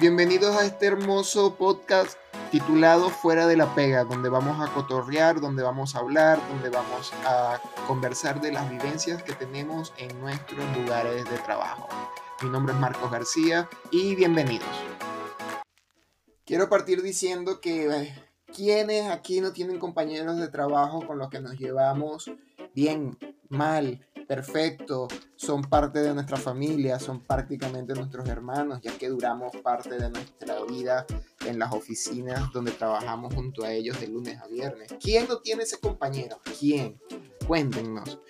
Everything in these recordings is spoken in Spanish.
Bienvenidos a este hermoso podcast titulado Fuera de la Pega, donde vamos a cotorrear, donde vamos a hablar, donde vamos a conversar de las vivencias que tenemos en nuestros lugares de trabajo. Mi nombre es Marcos García y bienvenidos. Quiero partir diciendo que eh, quienes aquí no tienen compañeros de trabajo con los que nos llevamos bien, mal, perfecto, son parte de nuestra familia, son prácticamente nuestros hermanos, ya que duramos parte de nuestra vida en las oficinas donde trabajamos junto a ellos de lunes a viernes. ¿Quién no tiene ese compañero? ¿Quién? Cuéntenos.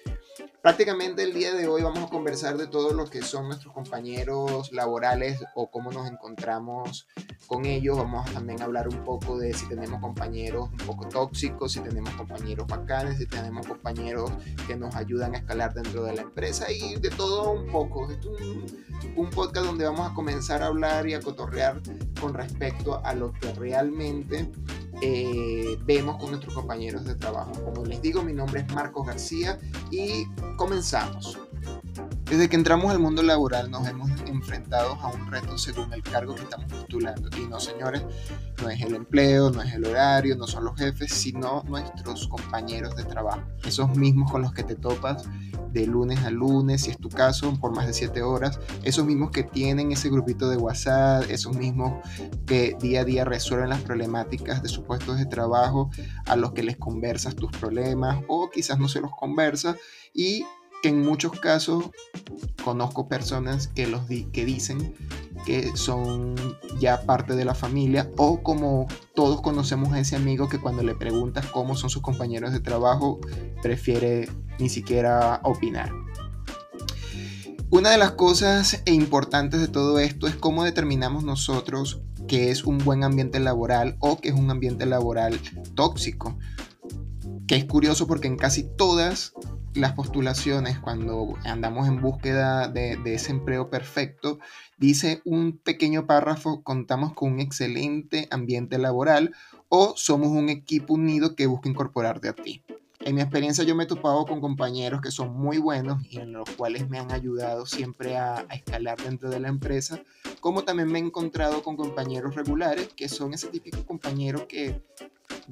Prácticamente el día de hoy vamos a conversar de todo lo que son nuestros compañeros laborales o cómo nos encontramos con ellos. Vamos a también hablar un poco de si tenemos compañeros un poco tóxicos, si tenemos compañeros bacanes, si tenemos compañeros que nos ayudan a escalar dentro de la empresa y de todo un poco. es un, un podcast donde vamos a comenzar a hablar y a cotorrear con respecto a lo que realmente eh, vemos con nuestros compañeros de trabajo. Como les digo, mi nombre es Marcos García y comenzamos. Desde que entramos al mundo laboral nos hemos enfrentado a un reto según el cargo que estamos postulando. Y no, señores, no es el empleo, no es el horario, no son los jefes, sino nuestros compañeros de trabajo. Esos mismos con los que te topas de lunes a lunes, si es tu caso, por más de 7 horas. Esos mismos que tienen ese grupito de WhatsApp, esos mismos que día a día resuelven las problemáticas de sus puestos de trabajo, a los que les conversas tus problemas o quizás no se los conversas y que en muchos casos conozco personas que, los que dicen que son ya parte de la familia o como todos conocemos a ese amigo que cuando le preguntas cómo son sus compañeros de trabajo prefiere ni siquiera opinar. Una de las cosas importantes de todo esto es cómo determinamos nosotros que es un buen ambiente laboral o que es un ambiente laboral tóxico. Que es curioso porque en casi todas las postulaciones, cuando andamos en búsqueda de, ese empleo perfecto, dice un pequeño párrafo, contamos con un excelente ambiente laboral o somos un equipo unido que busca incorporarte a ti. En mi experiencia yo me he topado con compañeros que son muy buenos y en los cuales me han ayudado siempre a, a, escalar dentro de la empresa, como también me he encontrado con compañeros regulares que son ese típico compañero que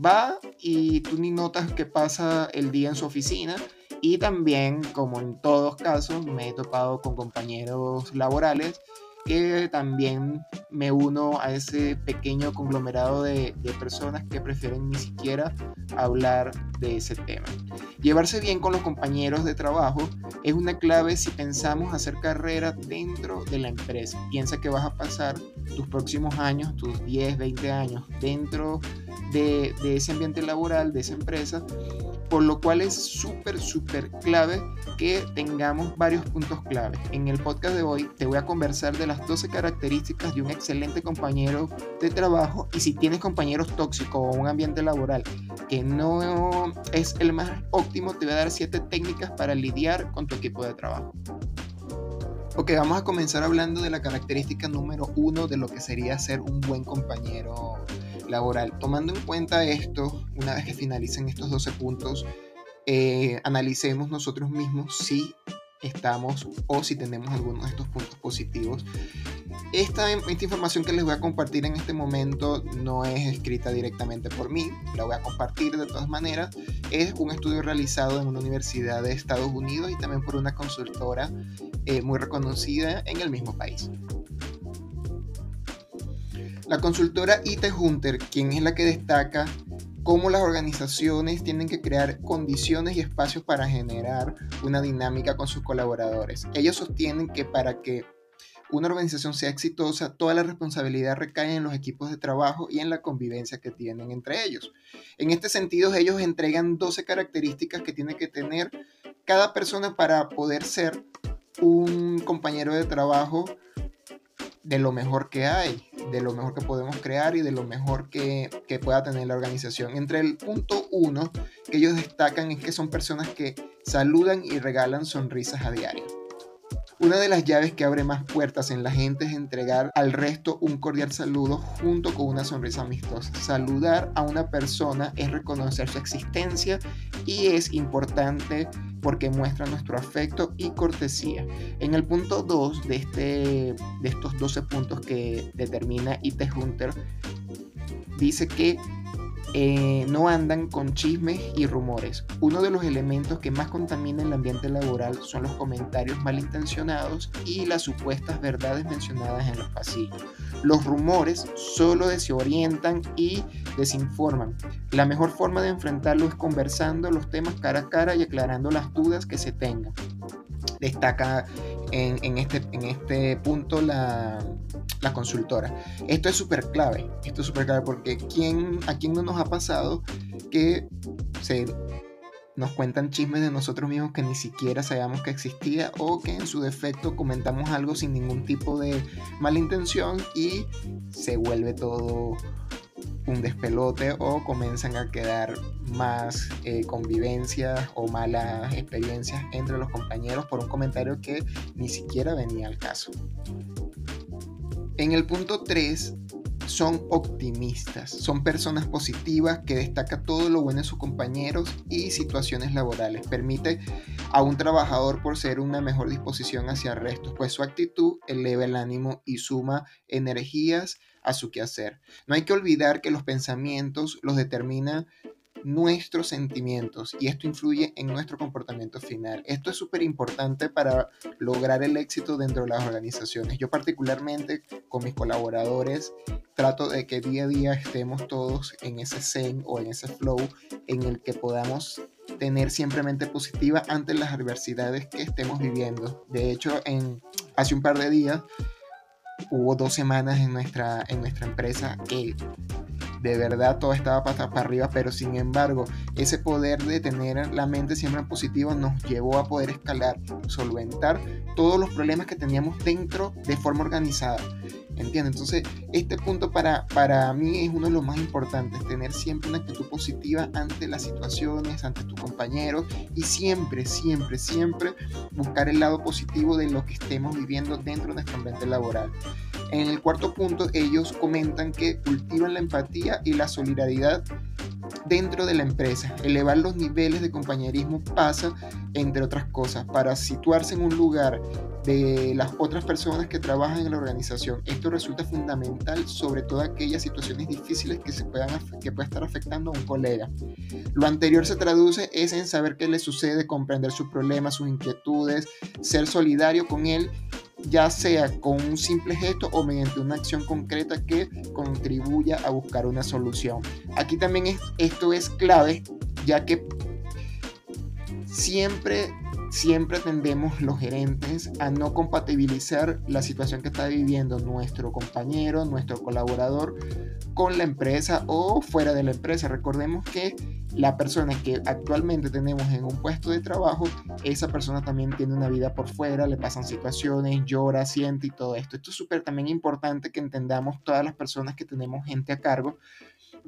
va y tú ni notas que pasa el día en su oficina y también, como en todos casos, me he topado con compañeros laborales que también me uno a ese pequeño conglomerado de, personas que prefieren ni siquiera hablar de ese tema. Llevarse bien con los compañeros de trabajo es una clave si pensamos hacer carrera dentro de la empresa. Piensa que vas a pasar tus próximos años, tus 10, 20 años dentro de, de ese ambiente laboral, de esa empresa, por lo cual es súper, súper clave que tengamos varios puntos clave. En el podcast de hoy te voy a conversar de las 12 características de un excelente compañero de trabajo y si tienes compañeros tóxicos o un ambiente laboral que no es el más óptimo, te voy a dar 7 técnicas para lidiar con tu equipo de trabajo. Ok, vamos a comenzar hablando de la característica número uno de lo que sería ser un buen compañero laboral. Tomando en cuenta esto, una vez que finalicen estos 12 puntos, eh, analicemos nosotros mismos si estamos o si tenemos algunos de estos puntos positivos. Esta, esta, información que les voy a compartir en este momento no es escrita directamente por mí, la voy a compartir de todas maneras. Es un estudio realizado en una universidad de Estados Unidos y también por una consultora eh, muy reconocida en el mismo país. La consultora IT Hunter, quien es la que destaca cómo las organizaciones tienen que crear condiciones y espacios para generar una dinámica con sus colaboradores. Ellos sostienen que para que una organización sea exitosa, toda la responsabilidad recae en los equipos de trabajo y en la convivencia que tienen entre ellos. En este sentido, ellos entregan 12 características que tiene que tener cada persona para poder ser un compañero de trabajo de lo mejor que hay, de lo mejor que podemos crear y de lo mejor que, pueda tener la organización. Entre el punto uno que ellos destacan es que son personas que saludan y regalan sonrisas a diario. Una de las llaves que abre más puertas en la gente es entregar al resto un cordial saludo junto con una sonrisa amistosa. Saludar a una persona es reconocer su existencia y es importante porque muestra nuestro afecto y cortesía. En el punto 2 de, este, de estos 12 puntos que determina IT Hunter, dice que eh, no andan con chismes y rumores. Uno de los elementos que más contamina el ambiente laboral son los comentarios malintencionados y las supuestas verdades mencionadas en los pasillos. Los rumores solo desorientan y desinforman. La mejor forma de enfrentarlo es conversando los temas cara a cara y aclarando las dudas que se tengan. Destaca en, este, en este punto la, la consultora. Esto es súper clave, esto es súper clave porque ¿quién, a quién no nos ha pasado que se nos cuentan chismes de nosotros mismos que ni siquiera sabíamos que existía o que en su defecto comentamos algo sin ningún tipo de mala intención y se vuelve todo un despelote o comienzan a quedar más eh, convivencias o malas experiencias entre los compañeros por un comentario que ni siquiera venía al caso. En el punto 3 son optimistas, son personas positivas que destacan todo lo bueno de sus compañeros y situaciones laborales. Permite a un trabajador por ser una mejor disposición hacia el resto, pues su actitud eleva el ánimo y suma energías a su quehacer. No hay que olvidar que los pensamientos los determina nuestros sentimientos y esto influye en nuestro comportamiento final. Esto es súper importante para lograr el éxito dentro de las organizaciones. Yo particularmente con mis colaboradores trato de que día a día estemos todos en ese zen o en ese flow en el que podamos tener siempre mente positiva ante las adversidades que estemos viviendo. De hecho, en, hace un par de días hubo dos semanas en nuestra, en nuestra empresa que de verdad todo estaba para, para arriba, pero sin embargo, ese poder de tener la mente siempre en positivo nos llevó a poder escalar, solventar todos los problemas que teníamos dentro de forma organizada. ¿Entiendes? Entonces, este punto para, para mí es uno de los más importantes, tener siempre una actitud positiva ante las situaciones, ante tus compañeros y siempre, siempre, siempre buscar el lado positivo de lo que estemos viviendo dentro de nuestro ambiente laboral. En el cuarto punto, ellos comentan que cultivan la empatía y la solidaridad dentro de la empresa. Elevar los niveles de compañerismo pasa, entre otras cosas, para situarse en un lugar de las otras personas que trabajan en la organización. Esto resulta fundamental sobre todo aquellas situaciones difíciles que, se puedan, que estar afectando a un colega. Lo anterior se traduce es en saber qué le sucede, comprender sus problemas, sus inquietudes, ser solidario con él ya sea con un simple gesto o mediante una acción concreta que contribuya a buscar una solución. Aquí también es, esto es clave, ya que siempre siempre tendemos los gerentes a no compatibilizar la situación que está viviendo nuestro compañero, nuestro colaborador con la empresa o fuera de la empresa. Recordemos que la persona que actualmente tenemos en un puesto de trabajo, esa persona también tiene una vida por fuera, le pasan situaciones, llora, siente y todo esto. Esto es súper también importante que entendamos todas las personas que tenemos gente a cargo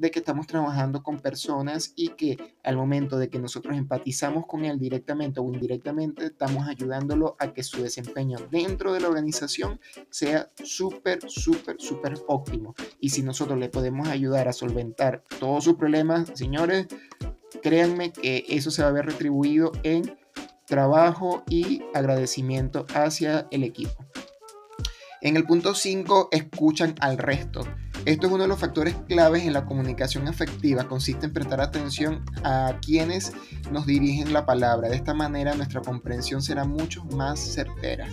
de que estamos trabajando con personas y que al momento de que nosotros empatizamos con él directamente o indirectamente, estamos ayudándolo a que su desempeño dentro de la organización sea súper, súper, súper óptimo. Y si nosotros le podemos ayudar a solventar todos sus problemas, señores, créanme que eso se va a ver retribuido en trabajo y agradecimiento hacia el equipo. En el punto 5, escuchan al resto. Esto es uno de los factores claves en la comunicación afectiva. Consiste en prestar atención a quienes nos dirigen la palabra. De esta manera nuestra comprensión será mucho más certera.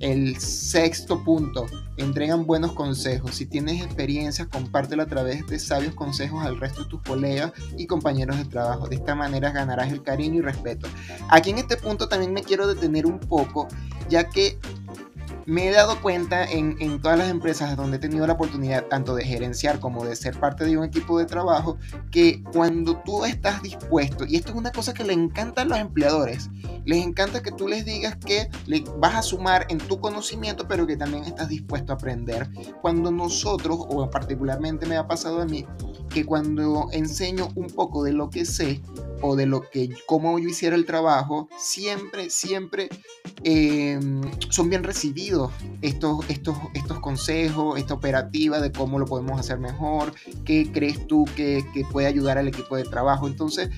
El sexto punto, entregan buenos consejos. Si tienes experiencia, compártelo a través de sabios consejos al resto de tus colegas y compañeros de trabajo. De esta manera ganarás el cariño y respeto. Aquí en este punto también me quiero detener un poco, ya que me he dado cuenta en, todas las empresas donde he tenido la oportunidad tanto de gerenciar como de ser parte de un equipo de trabajo, que cuando tú estás dispuesto, y esto es una cosa que le encanta a los empleadores, les encanta que tú les digas que le vas a sumar en tu conocimiento, pero que también estás dispuesto a aprender. Cuando nosotros, o particularmente me ha pasado a mí, que cuando enseño un poco de lo que sé o de lo que, cómo yo hiciera el trabajo, siempre, siempre em, son bien recibidos estos, estos, estos consejos, esta operativa de cómo lo podemos hacer mejor, qué crees tú que, que puede ayudar al equipo de trabajo. Entonces,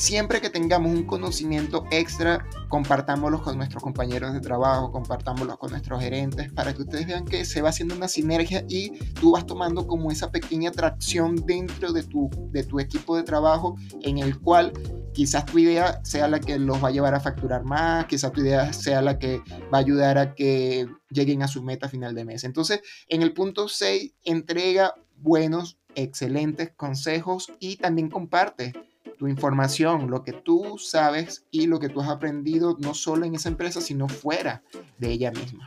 Siempre que tengamos un conocimiento extra, compartámoslo con nuestros compañeros de trabajo, compartámoslo con nuestros gerentes, para que ustedes vean que se va haciendo una sinergia y tú vas tomando como esa pequeña atracción dentro de tu, de tu equipo de trabajo en el cual quizás tu idea sea la que los va a llevar a facturar más, quizás tu idea sea la que va a ayudar a que lleguen a su meta final de mes. Entonces, en el punto 6, entrega buenos, excelentes consejos y también comparte tu información, lo que tú sabes y lo que tú has aprendido no solo en esa empresa, sino fuera de ella misma.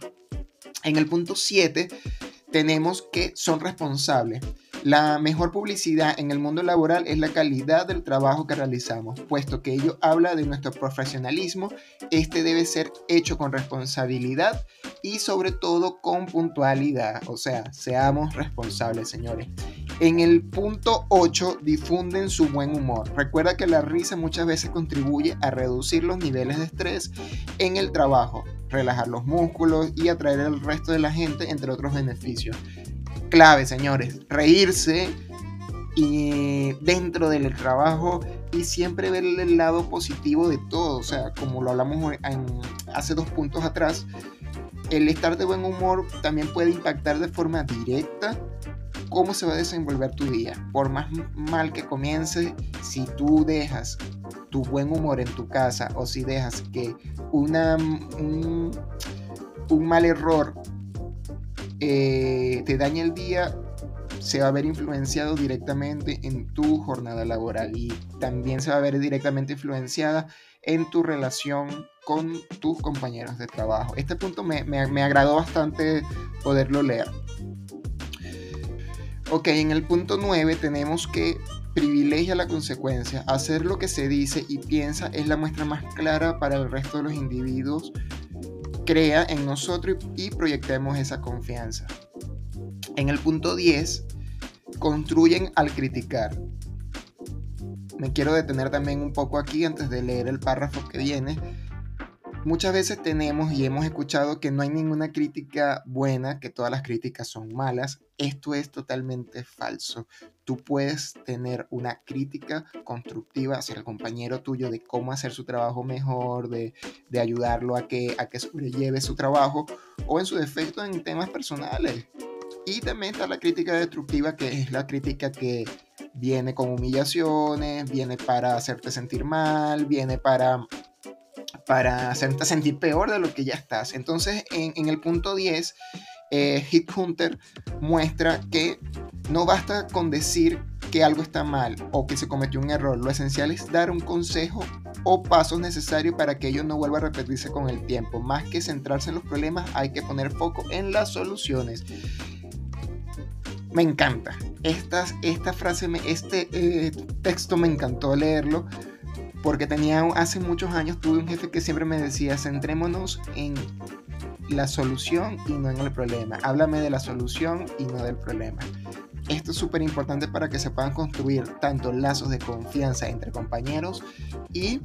En el punto 7 tenemos que son responsables. La mejor publicidad en el mundo laboral es la calidad del trabajo que realizamos, puesto que ello habla de nuestro profesionalismo. Este debe ser hecho con responsabilidad y sobre todo con puntualidad. O sea, seamos responsables, señores. En el punto 8, difunden su buen humor. Recuerda que la risa muchas veces contribuye a reducir los niveles de estrés en el trabajo, relajar los músculos y atraer al resto de la gente, entre otros beneficios. Clave, señores, reírse y dentro del trabajo y siempre ver el lado positivo de todo. O sea, como lo hablamos hace dos puntos atrás, el estar de buen humor también puede impactar de forma directa cómo se va a desenvolver tu día. Por más mal que comience, si tú dejas tu buen humor en tu casa o si dejas que una, un, mal error eh, te dañe el día, se va a ver influenciado directamente en tu jornada laboral y también se va a ver directamente influenciada en tu relación con tus compañeros de trabajo. Este punto me, me agradó bastante poderlo leer. Ok, en el punto 9 tenemos que privilegia la consecuencia. Hacer lo que se dice y piensa es la muestra más clara para el resto de los individuos. Crea en nosotros y proyectemos esa confianza. En el punto 10, construyen al criticar. Me quiero detener también un poco aquí antes de leer el párrafo que viene Muchas veces tenemos y hemos escuchado que no hay ninguna crítica buena, que todas las críticas son malas. Esto es totalmente falso. Tú puedes tener una crítica constructiva hacia el compañero tuyo de cómo hacer su trabajo mejor, de, ayudarlo a que, a que sobrelleve su trabajo o en su defecto en temas personales. Y también está la crítica destructiva, que es la crítica que viene con humillaciones, viene para hacerte sentir mal, viene para para hacerte sentir peor de lo que ya estás. Entonces, en, el punto 10, eh, Hit Hunter muestra que no basta con decir que algo está mal o que se cometió un error. Lo esencial es dar un consejo o pasos necesarios para que ello no vuelva a repetirse con el tiempo. Más que centrarse en los problemas, hay que poner foco en las soluciones. Me encanta. Esta, esta frase, este eh, texto me encantó leerlo porque tenía hace muchos años tuve un jefe que siempre me decía, centrémonos en la solución y no en el problema. Háblame de la solución y no del problema. Esto es súper importante para que se puedan construir tanto lazos de confianza entre compañeros y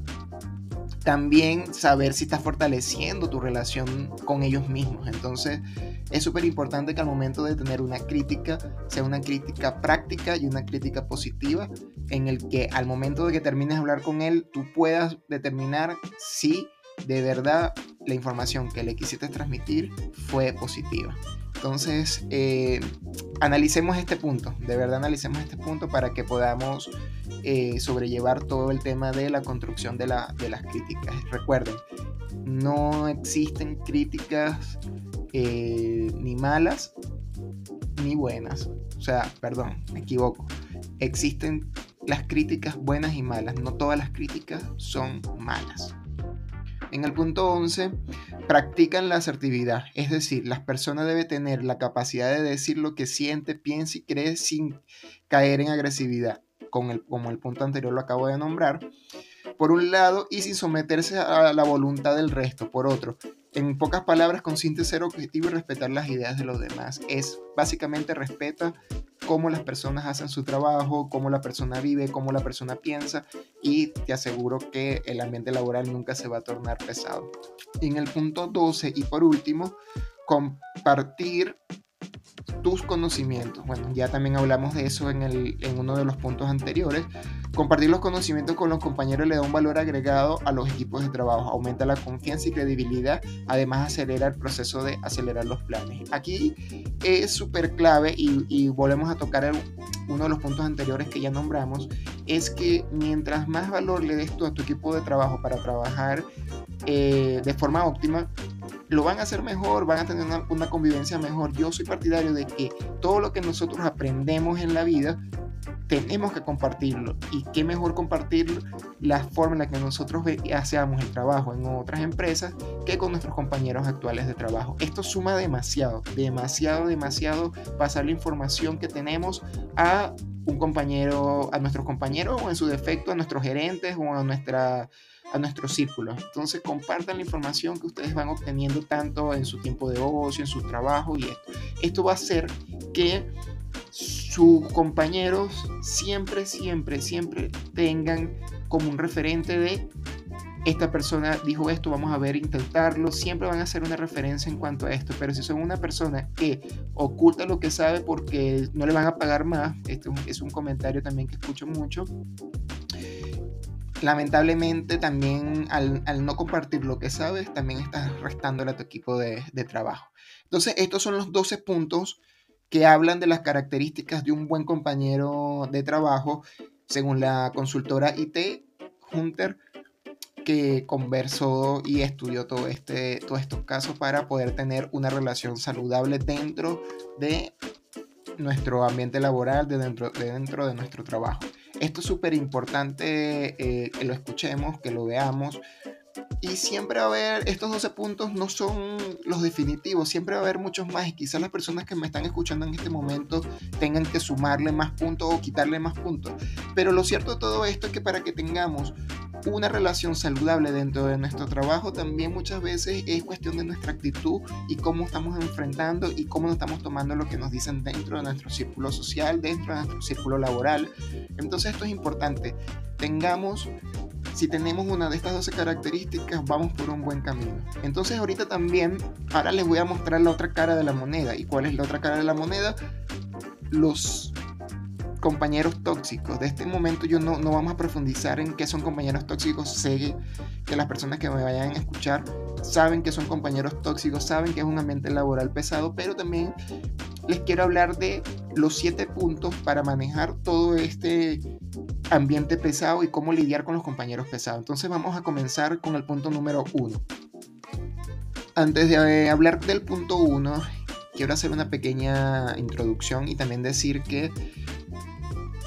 también saber si estás fortaleciendo tu relación con ellos mismos. Entonces es súper importante que al momento de tener una crítica sea una crítica práctica y una crítica positiva en el que al momento de que termines de hablar con él tú puedas determinar si de verdad la información que le quisiste transmitir fue positiva. Entonces, eh, analicemos este punto, de verdad analicemos este punto para que podamos eh, sobrellevar todo el tema de la construcción de, las críticas. Recuerden, no existen críticas eh, ni malas ni buenas. O sea, perdón, me equivoco. Existen las críticas buenas y malas. No todas las críticas son malas. En el punto 11, practican la asertividad, es decir, las personas deben tener la capacidad de decir lo que siente, piensa y cree sin caer en agresividad, como el punto anterior lo acabo de nombrar, por un lado, y sin someterse a la voluntad del resto, por otro. En pocas palabras, consiste ser objetivo y respetar las ideas de los demás. Es básicamente respeta cómo las personas hacen su trabajo, cómo la persona vive, cómo la persona piensa y te aseguro que el ambiente laboral nunca se va a tornar pesado. en el punto 12 y por último, compartir tus conocimientos. Bueno, ya también hablamos de eso en, el, en uno de los puntos anteriores. Compartir los conocimientos con los compañeros le da un valor agregado a los equipos de trabajo, aumenta la confianza y credibilidad, además acelera el proceso de acelerar los planes. Aquí es súper clave y, volvemos a tocar uno de los puntos anteriores que ya nombramos, es que mientras más valor le des tú a tu equipo de trabajo para trabajar eh, de forma óptima, lo van a hacer mejor, van a tener una, convivencia mejor. Yo soy partidario de que todo lo que nosotros aprendemos en la vida tenemos que compartirlo. Y qué mejor compartir la forma en la que nosotros hacemos el trabajo en otras empresas que con nuestros compañeros actuales de trabajo. Esto suma demasiado, demasiado, demasiado pasar la información que tenemos a un compañero, a nuestros compañeros o en su defecto a nuestros gerentes o a nuestra a nuestro círculo. Entonces compartan la información que ustedes van obteniendo tanto en su tiempo de ocio, en su trabajo y esto. Esto va a hacer que sus compañeros siempre, siempre, siempre tengan como un referente de esta persona dijo esto, vamos a ver, intentarlo. Siempre van a hacer una referencia en cuanto a esto. Pero si son una persona que oculta lo que sabe porque no le van a pagar más, este es un comentario también que escucho mucho, lamentablemente también al, no compartir lo que sabes, también estás restándole a tu equipo de, trabajo. Entonces, estos son los 12 puntos que hablan de las características de un buen compañero de trabajo, según la consultora IT Hunter, que conversó y estudió todo este, todos estos casos para poder tener una relación saludable dentro de nuestro ambiente laboral, de dentro de, dentro de nuestro trabajo. Esto es súper importante eh, que lo escuchemos, que lo veamos. Y siempre va a haber, estos 12 puntos no son los definitivos, siempre va a haber muchos más y quizás las personas que me están escuchando en este momento tengan que sumarle más puntos o quitarle más puntos. Pero lo cierto de todo esto es que para que tengamos una relación saludable dentro de nuestro trabajo también muchas veces es cuestión de nuestra actitud y cómo estamos enfrentando y cómo nos estamos tomando lo que nos dicen dentro de nuestro círculo social, dentro de nuestro círculo laboral. Entonces esto es importante. Tengamos, si tenemos una de estas 12 características, vamos por un buen camino. Entonces ahorita también, ahora les voy a mostrar la otra cara de la moneda. ¿Y cuál es la otra cara de la moneda? Los compañeros tóxicos. De este momento yo no, no vamos a profundizar en qué son compañeros tóxicos. Sé que las personas que me vayan a escuchar saben que son compañeros tóxicos, saben que es un ambiente laboral pesado, pero también les quiero hablar de los siete puntos para manejar todo este ambiente pesado y cómo lidiar con los compañeros pesados. Entonces vamos a comenzar con el punto número uno. Antes de hablar del punto uno, quiero hacer una pequeña introducción y también decir que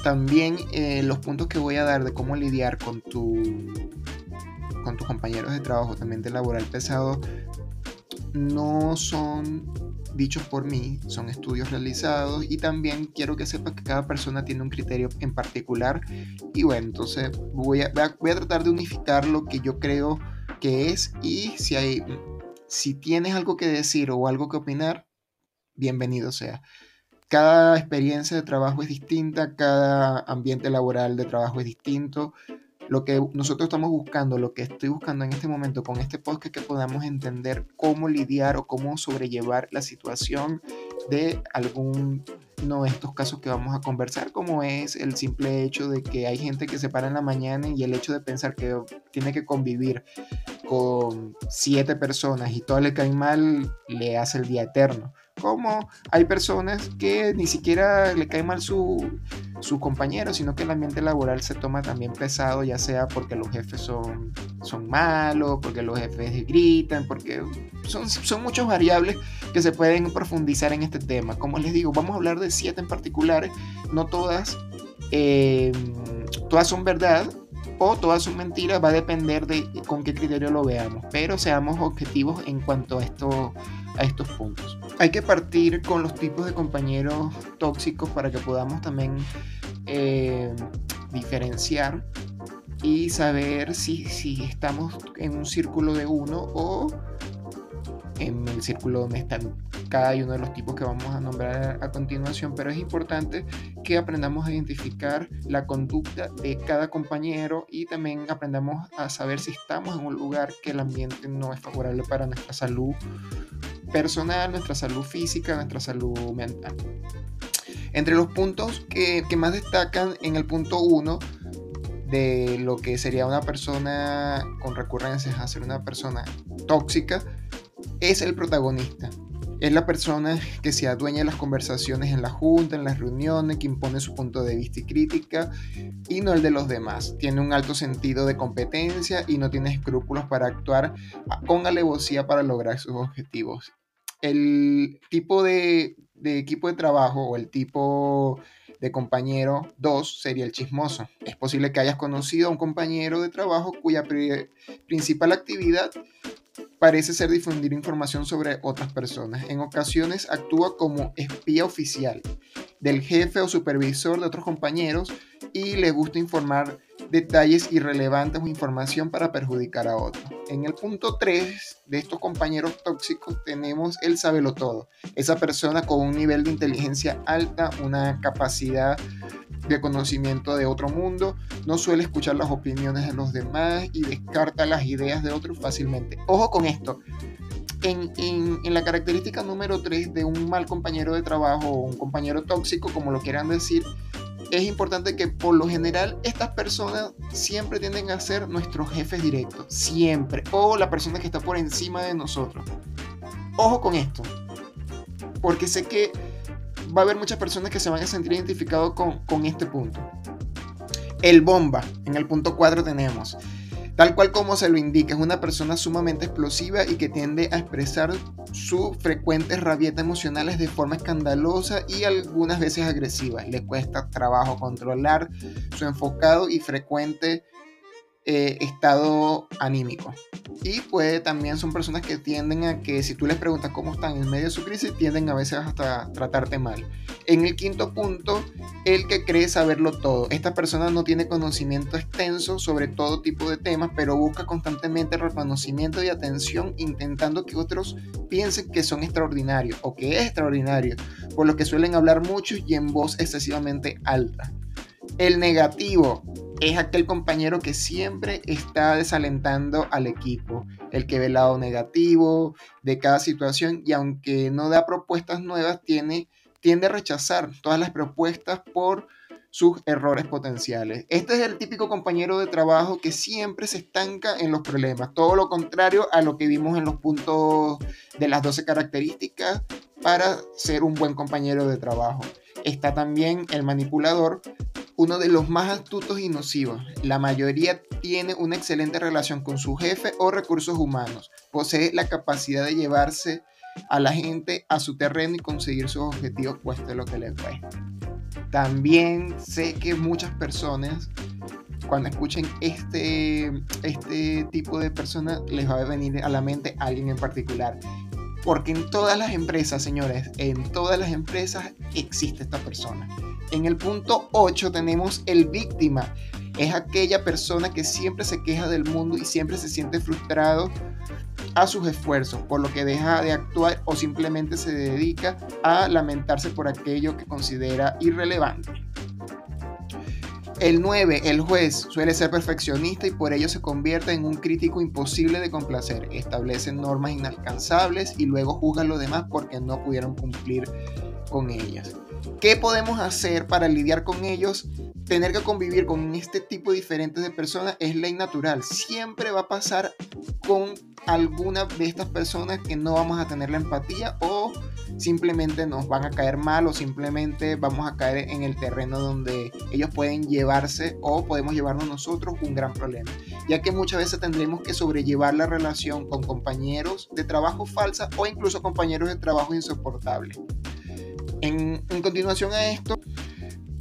también eh, los puntos que voy a dar de cómo lidiar con tu con tus compañeros de trabajo, también de laboral pesado, no son dichos por mí, son estudios realizados y también quiero que sepas que cada persona tiene un criterio en particular y bueno, entonces voy a, voy a tratar de unificar lo que yo creo que es y si hay si tienes algo que decir o algo que opinar, bienvenido sea cada experiencia de trabajo es distinta, cada ambiente laboral de trabajo es distinto. Lo que nosotros estamos buscando, lo que estoy buscando en este momento con este podcast, que podamos entender cómo lidiar o cómo sobrellevar la situación de algún no estos casos que vamos a conversar, como es el simple hecho de que hay gente que se para en la mañana y el hecho de pensar que tiene que convivir con siete personas y todo le cae mal, le hace el día eterno como hay personas que ni siquiera le cae mal su, su compañero, sino que el ambiente laboral se toma también pesado, ya sea porque los jefes son, son malos, porque los jefes gritan, porque son, son muchas variables que se pueden profundizar en este tema. Como les digo, vamos a hablar de siete en particulares, no todas, eh, todas son verdad, o todas son mentiras, va a depender de con qué criterio lo veamos, pero seamos objetivos en cuanto a, esto, a estos puntos. Hay que partir con los tipos de compañeros tóxicos para que podamos también eh, diferenciar y saber si, si estamos en un círculo de uno o en el círculo donde están cada uno de los tipos que vamos a nombrar a continuación, pero es importante que aprendamos a identificar la conducta de cada compañero y también aprendamos a saber si estamos en un lugar que el ambiente no es favorable para nuestra salud personal, nuestra salud física, nuestra salud mental. Entre los puntos que, más destacan en el punto 1 de lo que sería una persona con recurrencias a ser una persona tóxica, es el protagonista. Es la persona que se adueña de las conversaciones en la junta, en las reuniones, que impone su punto de vista y crítica, y no el de los demás. Tiene un alto sentido de competencia y no tiene escrúpulos para actuar con alevosía para lograr sus objetivos. El tipo de, equipo de trabajo o el tipo de compañero 2 sería el chismoso. Es posible que hayas conocido a un compañero de trabajo cuya principal actividad parece ser difundir información sobre otras personas. En ocasiones actúa como espía oficial del jefe o supervisor de otros compañeros y le gusta informar detalles irrelevantes o información para perjudicar a otros. En el punto 3 de estos compañeros tóxicos tenemos el sabelo todo. Esa persona con un nivel de inteligencia alta, una capacidad de conocimiento de otro mundo, no suele escuchar las opiniones de los demás y descarta las ideas de otros fácilmente. Ojo con esto. En, en, la característica número 3 de un mal compañero de trabajo o un compañero tóxico, como lo quieran decir, es importante que por lo general estas personas siempre tienden a ser nuestros jefes directos, siempre, o la persona que está por encima de nosotros. Ojo con esto, porque sé que va a haber muchas personas que se van a sentir identificados con, con este punto. El bomba, en el punto 4 tenemos. Tal cual como se lo indica, es una persona sumamente explosiva y que tiende a expresar sus frecuentes rabietas emocionales de forma escandalosa y algunas veces agresiva. Le cuesta trabajo controlar su enfocado y frecuente eh, estado anímico. Y puede también son personas que tienden a que si tú les preguntas cómo están en medio de su crisis, tienden a veces hasta tratarte mal. En el quinto punto, el que cree saberlo todo. Esta persona no tiene conocimiento extenso sobre todo tipo de temas, pero busca constantemente reconocimiento y atención intentando que otros piensen que son extraordinarios o que es extraordinario, por lo que suelen hablar mucho y en voz excesivamente alta. El negativo es aquel compañero que siempre está desalentando al equipo, el que ve el lado negativo de cada situación y aunque no da propuestas nuevas, tiene, tiende a rechazar todas las propuestas por sus errores potenciales. Este es el típico compañero de trabajo que siempre se estanca en los problemas, todo lo contrario a lo que vimos en los puntos de las 12 características para ser un buen compañero de trabajo. Está también el manipulador, uno de los más astutos y nocivos. La mayoría tiene una excelente relación con su jefe o recursos humanos. Posee la capacidad de llevarse a la gente a su terreno y conseguir sus objetivos, cueste lo que les cueste. También sé que muchas personas, cuando escuchen este, este tipo de personas, les va a venir a la mente alguien en particular. Porque en todas las empresas, señores, en todas las empresas existe esta persona. En el punto 8 tenemos el víctima. Es aquella persona que siempre se queja del mundo y siempre se siente frustrado a sus esfuerzos, por lo que deja de actuar o simplemente se dedica a lamentarse por aquello que considera irrelevante. El 9, el juez, suele ser perfeccionista y por ello se convierte en un crítico imposible de complacer. Establece normas inalcanzables y luego juzga a los demás porque no pudieron cumplir con ellas. ¿Qué podemos hacer para lidiar con ellos? Tener que convivir con este tipo diferente de personas es ley natural. Siempre va a pasar con alguna de estas personas que no vamos a tener la empatía o simplemente nos van a caer mal o simplemente vamos a caer en el terreno donde ellos pueden llevarse o podemos llevarnos nosotros un gran problema, ya que muchas veces tendremos que sobrellevar la relación con compañeros de trabajo falsa o incluso compañeros de trabajo insoportables. En, continuación a esto,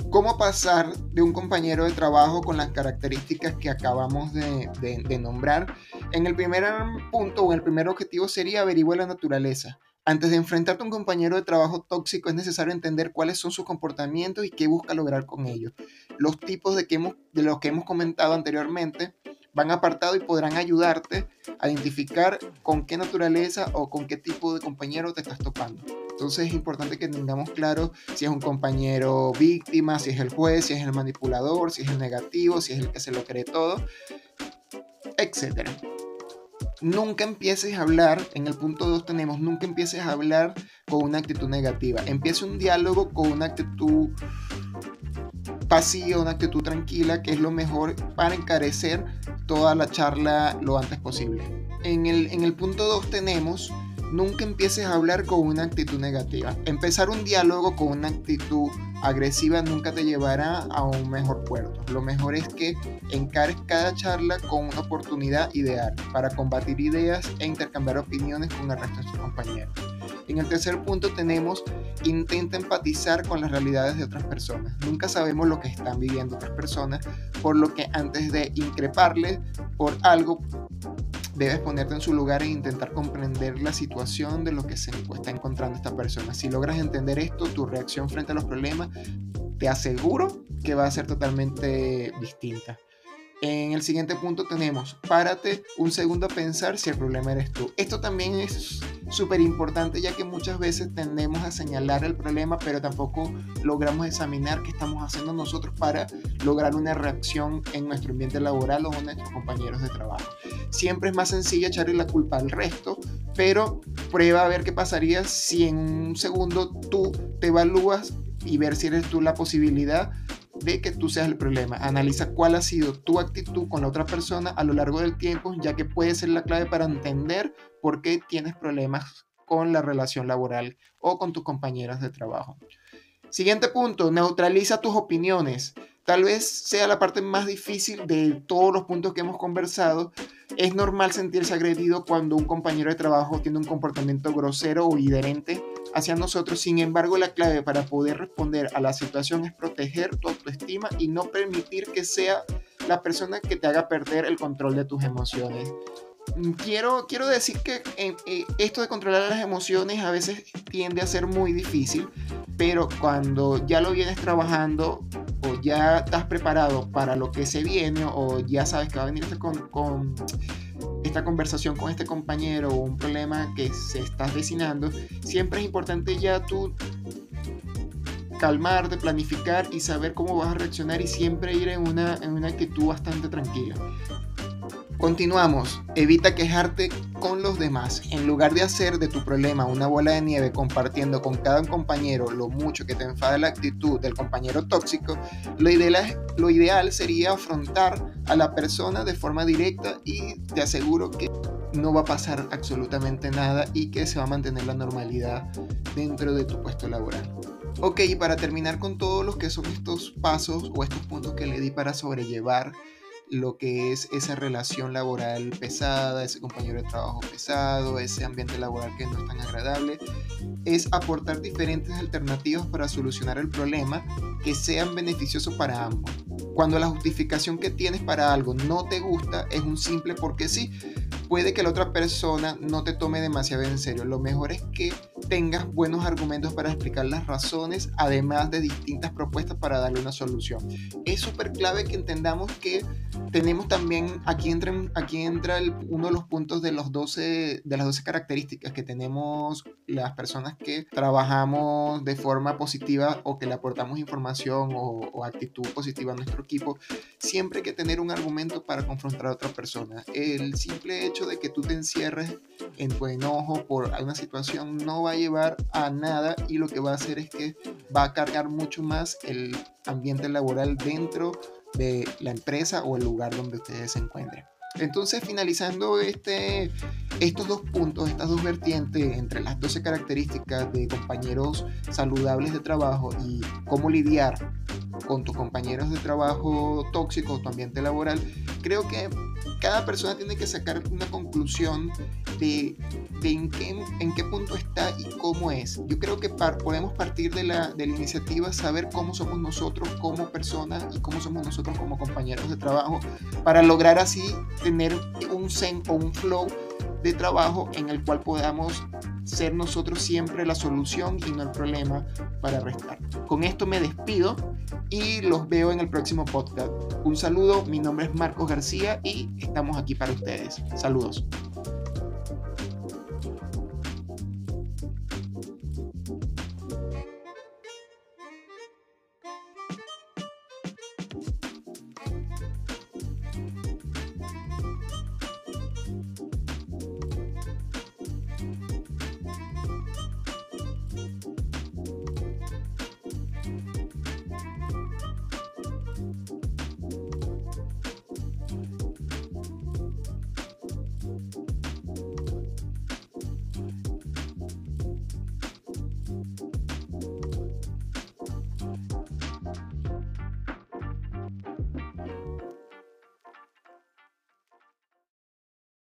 ¿cómo pasar de un compañero de trabajo con las características que acabamos de, nombrar? En el primer punto o el primer objetivo sería averiguar la naturaleza. Antes de enfrentarte a un compañero de trabajo tóxico es necesario entender cuáles son sus comportamientos y qué busca lograr con ellos. Los tipos de, que hemos, de los que hemos comentado anteriormente van apartado y podrán ayudarte a identificar con qué naturaleza o con qué tipo de compañero te estás topando. Entonces es importante que tengamos claro si es un compañero víctima, si es el juez, si es el manipulador, si es el negativo, si es el que se lo cree todo, etc. Nunca empieces a hablar, en el punto 2 tenemos, nunca empieces a hablar con una actitud negativa. Empiece un diálogo con una actitud pasiva, una actitud tranquila, que es lo mejor para encarecer toda la charla lo antes posible. En el, en el punto 2 tenemos Nunca empieces a hablar con una actitud negativa. Empezar un diálogo con una actitud agresiva nunca te llevará a un mejor puerto. Lo mejor es que encares cada charla con una oportunidad ideal para combatir ideas e intercambiar opiniones con el resto de tus compañeros. En el tercer punto tenemos intenta empatizar con las realidades de otras personas. Nunca sabemos lo que están viviendo otras personas, por lo que antes de increparles por algo debes ponerte en su lugar e intentar comprender la situación de lo que se está encontrando esta persona. Si logras entender esto, tu reacción frente a los problemas, te aseguro que va a ser totalmente distinta. En el siguiente punto tenemos, párate un segundo a pensar si el problema eres tú. Esto también es súper importante ya que muchas veces tendemos a señalar el problema, pero tampoco logramos examinar qué estamos haciendo nosotros para lograr una reacción en nuestro ambiente laboral o con nuestros compañeros de trabajo. Siempre es más sencillo echarle la culpa al resto, pero prueba a ver qué pasaría si en un segundo tú te evalúas y ver si eres tú la posibilidad de que tú seas el problema. Analiza cuál ha sido tu actitud con la otra persona a lo largo del tiempo, ya que puede ser la clave para entender por qué tienes problemas con la relación laboral o con tus compañeras de trabajo. Siguiente punto, neutraliza tus opiniones. Tal vez sea la parte más difícil de todos los puntos que hemos conversado. Es normal sentirse agredido cuando un compañero de trabajo tiene un comportamiento grosero o inherente hacia nosotros. Sin embargo, la clave para poder responder a la situación es proteger tu autoestima y no permitir que sea la persona que te haga perder el control de tus emociones. Mm, quiero, quiero decir que eh, eh, esto de controlar las emociones a veces tiende a ser muy difícil, pero cuando ya lo vienes trabajando o ya estás preparado para lo que se viene o ya sabes que va a venir con, con esta conversación con este compañero o un problema que se está avecinando, siempre es importante ya tú calmarte, planificar y saber cómo vas a reaccionar y siempre ir en una, en una actitud bastante tranquila. Continuamos. Evita quejarte con los demás. En lugar de hacer de tu problema una bola de nieve compartiendo con cada compañero lo mucho que te enfada la actitud del compañero tóxico, lo ideal, lo ideal sería afrontar a la persona de forma directa y te aseguro que no va a pasar absolutamente nada y que se va a mantener la normalidad dentro de tu puesto laboral. Ok, y para terminar con todos los que son estos pasos o estos puntos que le di para sobrellevar lo que es esa relación laboral pesada, ese compañero de trabajo pesado, ese ambiente laboral que no es tan agradable, es aportar diferentes alternativas para solucionar el problema que sean beneficiosos para ambos. Cuando la justificación que tienes para algo no te gusta es un simple porque sí, puede que la otra persona no te tome demasiado en serio. Lo mejor es que tengas buenos argumentos para explicar las razones, además de distintas propuestas para darle una solución. Es súper clave que entendamos que tenemos también, aquí entra, aquí entra uno de los puntos de, los 12, de las 12 características que tenemos las personas que trabajamos de forma positiva o que le aportamos información o, o actitud positiva a nuestro equipo. Siempre hay que tener un argumento para confrontar a otra persona. El simple hecho de que tú te encierres en tu enojo por una situación no va a llevar a nada y lo que va a hacer es que va a cargar mucho más el ambiente laboral dentro de la empresa o el lugar donde ustedes se encuentren. Entonces, finalizando este, estos dos puntos, estas dos vertientes entre las 12 características de compañeros saludables de trabajo y cómo lidiar con tus compañeros de trabajo tóxicos, tu ambiente laboral, creo que cada persona tiene que sacar una conclusión de, en, qué, en, qué, punto está y cómo es. Yo creo que podemos partir de la, de la iniciativa, saber cómo somos nosotros como personas y cómo somos nosotros como compañeros de trabajo, para lograr así tener un zen o un flow de trabajo en el cual podamos ser nosotros siempre la solución y no el problema para restar. Con esto me despido y los veo en el próximo podcast. Un saludo, mi nombre es Marcos García y estamos aquí para ustedes. Saludos.